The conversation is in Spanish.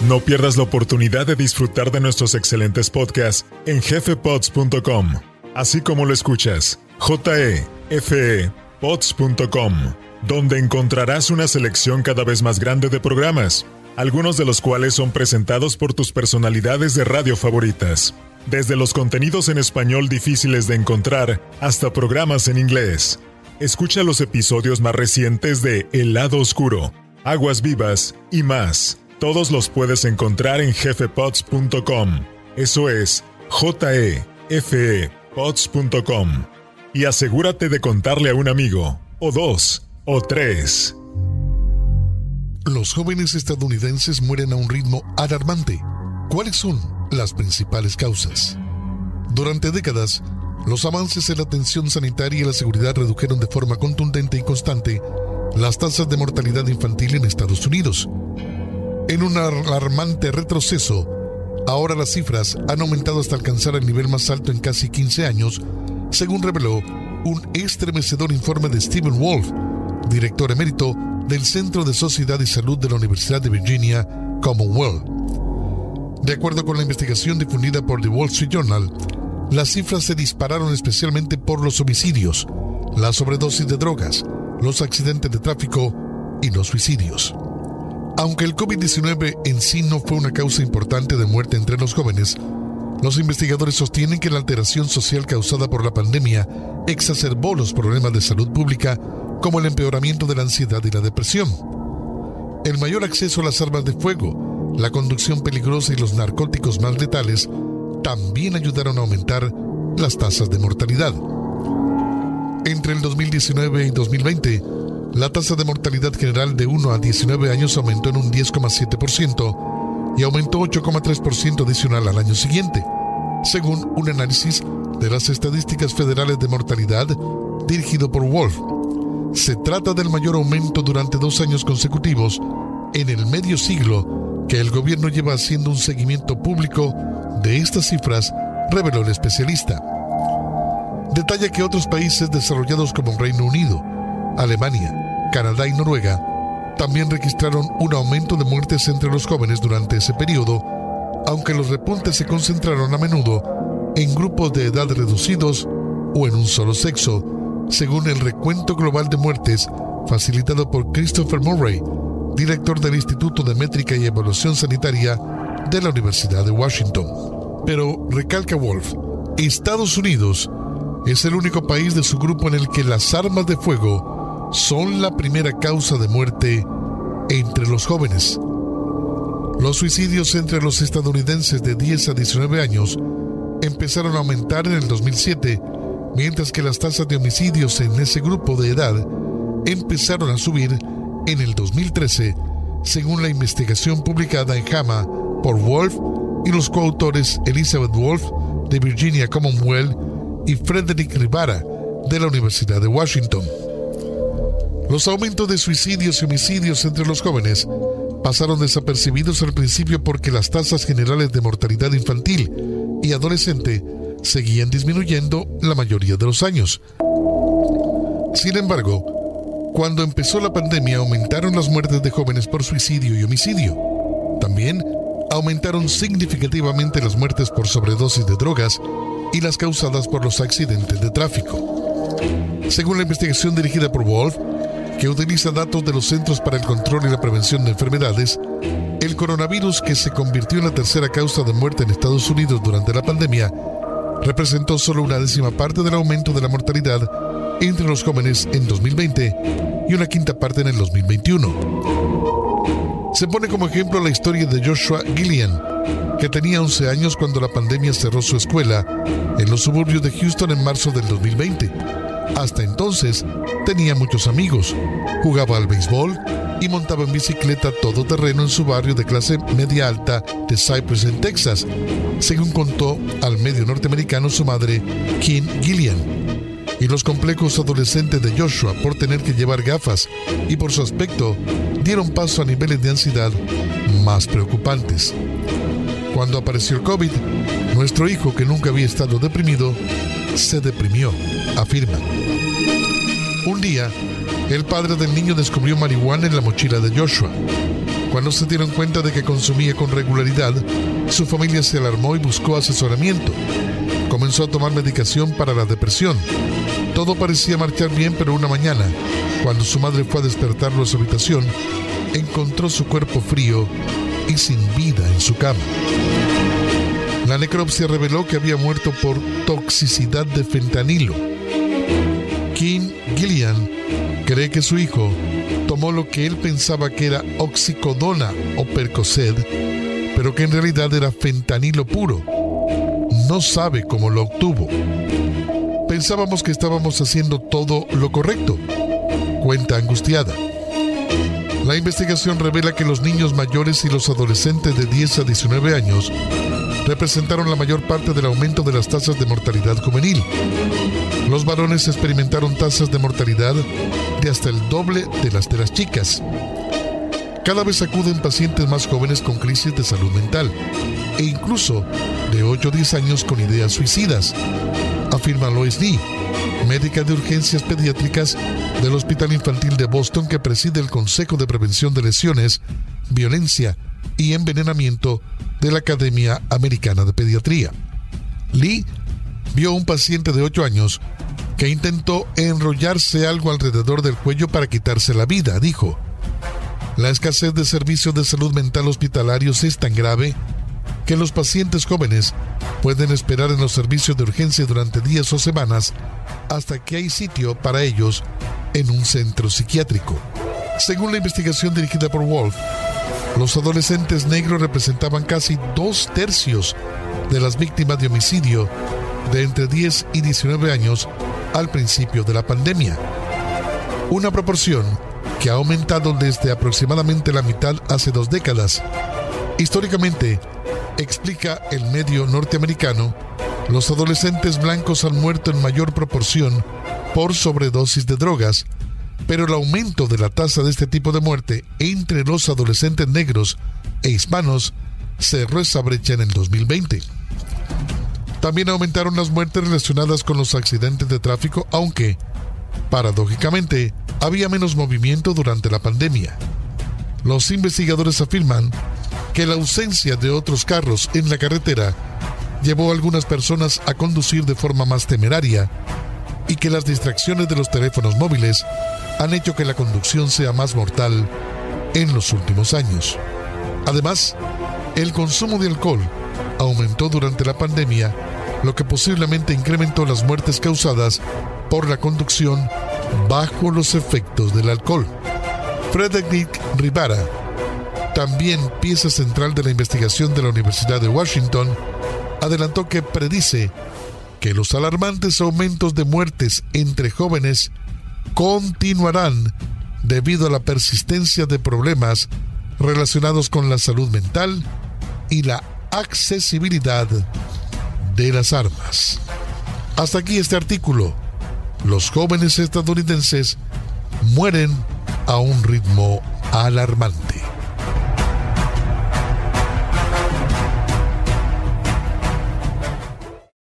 No pierdas la oportunidad de disfrutar de nuestros excelentes podcasts en jefepods.com, así como lo escuchas, jefe-pods.com, donde encontrarás una selección cada vez más grande de programas, algunos de los cuales son presentados por tus personalidades de radio favoritas, desde los contenidos en español difíciles de encontrar hasta programas en inglés. Escucha los episodios más recientes de El lado oscuro, Aguas vivas y más todos los puedes encontrar en jefepods.com. Eso es J-E-F-E-Pods.com. Y asegúrate de contarle a un amigo, o dos, o tres. Los jóvenes estadounidenses mueren a un ritmo alarmante. ¿Cuáles son las principales causas? Durante décadas, los avances en la atención sanitaria y la seguridad redujeron de forma contundente y constante las tasas de mortalidad infantil en Estados Unidos. En un alarmante retroceso, ahora las cifras han aumentado hasta alcanzar el nivel más alto en casi 15 años, según reveló un estremecedor informe de Stephen Wolf, director emérito del Centro de Sociedad y Salud de la Universidad de Virginia, Commonwealth. De acuerdo con la investigación difundida por The Wall Street Journal, las cifras se dispararon especialmente por los homicidios, la sobredosis de drogas, los accidentes de tráfico y los suicidios. Aunque el COVID-19 en sí no fue una causa importante de muerte entre los jóvenes, los investigadores sostienen que la alteración social causada por la pandemia exacerbó los problemas de salud pública como el empeoramiento de la ansiedad y la depresión. El mayor acceso a las armas de fuego, la conducción peligrosa y los narcóticos más letales también ayudaron a aumentar las tasas de mortalidad. Entre el 2019 y 2020, la tasa de mortalidad general de 1 a 19 años aumentó en un 10,7% y aumentó 8,3% adicional al año siguiente, según un análisis de las estadísticas federales de mortalidad dirigido por Wolf. Se trata del mayor aumento durante dos años consecutivos en el medio siglo que el gobierno lleva haciendo un seguimiento público de estas cifras, reveló el especialista. Detalla que otros países desarrollados como Reino Unido, Alemania, Canadá y Noruega también registraron un aumento de muertes entre los jóvenes durante ese periodo, aunque los repuntes se concentraron a menudo en grupos de edad reducidos o en un solo sexo, según el recuento global de muertes facilitado por Christopher Murray, director del Instituto de Métrica y Evaluación Sanitaria de la Universidad de Washington. Pero, recalca Wolf, Estados Unidos es el único país de su grupo en el que las armas de fuego son la primera causa de muerte entre los jóvenes. Los suicidios entre los estadounidenses de 10 a 19 años empezaron a aumentar en el 2007, mientras que las tasas de homicidios en ese grupo de edad empezaron a subir en el 2013, según la investigación publicada en JAMA por Wolf y los coautores Elizabeth Wolf de Virginia Commonwealth y Frederick Rivara de la Universidad de Washington. Los aumentos de suicidios y homicidios entre los jóvenes pasaron desapercibidos al principio porque las tasas generales de mortalidad infantil y adolescente seguían disminuyendo la mayoría de los años. Sin embargo, cuando empezó la pandemia aumentaron las muertes de jóvenes por suicidio y homicidio. También aumentaron significativamente las muertes por sobredosis de drogas y las causadas por los accidentes de tráfico. Según la investigación dirigida por Wolf, que utiliza datos de los Centros para el Control y la Prevención de Enfermedades, el coronavirus que se convirtió en la tercera causa de muerte en Estados Unidos durante la pandemia, representó solo una décima parte del aumento de la mortalidad entre los jóvenes en 2020 y una quinta parte en el 2021. Se pone como ejemplo la historia de Joshua Gillian, que tenía 11 años cuando la pandemia cerró su escuela en los suburbios de Houston en marzo del 2020 hasta entonces tenía muchos amigos, jugaba al béisbol y montaba en bicicleta todoterreno en su barrio de clase media alta de Cypress en Texas, según contó al medio norteamericano su madre, Kim Gillian. Y los complejos adolescentes de Joshua por tener que llevar gafas y por su aspecto dieron paso a niveles de ansiedad más preocupantes. Cuando apareció el COVID, nuestro hijo, que nunca había estado deprimido, se deprimió, afirma. Un día, el padre del niño descubrió marihuana en la mochila de Joshua. Cuando se dieron cuenta de que consumía con regularidad, su familia se alarmó y buscó asesoramiento. Comenzó a tomar medicación para la depresión. Todo parecía marchar bien, pero una mañana, cuando su madre fue a despertarlo a su habitación, encontró su cuerpo frío y sin vida en su cama. La necropsia reveló que había muerto por toxicidad de fentanilo. Kim Gillian cree que su hijo tomó lo que él pensaba que era oxicodona o percocet, pero que en realidad era fentanilo puro. No sabe cómo lo obtuvo. Pensábamos que estábamos haciendo todo lo correcto, cuenta angustiada. La investigación revela que los niños mayores y los adolescentes de 10 a 19 años representaron la mayor parte del aumento de las tasas de mortalidad juvenil. Los varones experimentaron tasas de mortalidad de hasta el doble de las de las chicas. Cada vez acuden pacientes más jóvenes con crisis de salud mental e incluso de 8 o 10 años con ideas suicidas, afirma Lois Lee, médica de urgencias pediátricas del Hospital Infantil de Boston que preside el Consejo de Prevención de Lesiones, Violencia y Envenenamiento de la Academia Americana de Pediatría. Lee vio a un paciente de 8 años que intentó enrollarse algo alrededor del cuello para quitarse la vida, dijo. La escasez de servicios de salud mental hospitalarios es tan grave que los pacientes jóvenes pueden esperar en los servicios de urgencia durante días o semanas hasta que hay sitio para ellos en un centro psiquiátrico. Según la investigación dirigida por Wolf, los adolescentes negros representaban casi dos tercios de las víctimas de homicidio de entre 10 y 19 años al principio de la pandemia. Una proporción que ha aumentado desde aproximadamente la mitad hace dos décadas. Históricamente, explica el medio norteamericano, los adolescentes blancos han muerto en mayor proporción por sobredosis de drogas, pero el aumento de la tasa de este tipo de muerte entre los adolescentes negros e hispanos cerró esa brecha en el 2020. También aumentaron las muertes relacionadas con los accidentes de tráfico, aunque, paradójicamente, había menos movimiento durante la pandemia. Los investigadores afirman que la ausencia de otros carros en la carretera llevó a algunas personas a conducir de forma más temeraria y que las distracciones de los teléfonos móviles han hecho que la conducción sea más mortal en los últimos años. Además, el consumo de alcohol aumentó durante la pandemia, lo que posiblemente incrementó las muertes causadas por la conducción bajo los efectos del alcohol. Frederick Rivara, también pieza central de la investigación de la Universidad de Washington, adelantó que predice que los alarmantes aumentos de muertes entre jóvenes continuarán debido a la persistencia de problemas relacionados con la salud mental y la accesibilidad de las armas. Hasta aquí este artículo. Los jóvenes estadounidenses mueren a un ritmo alarmante.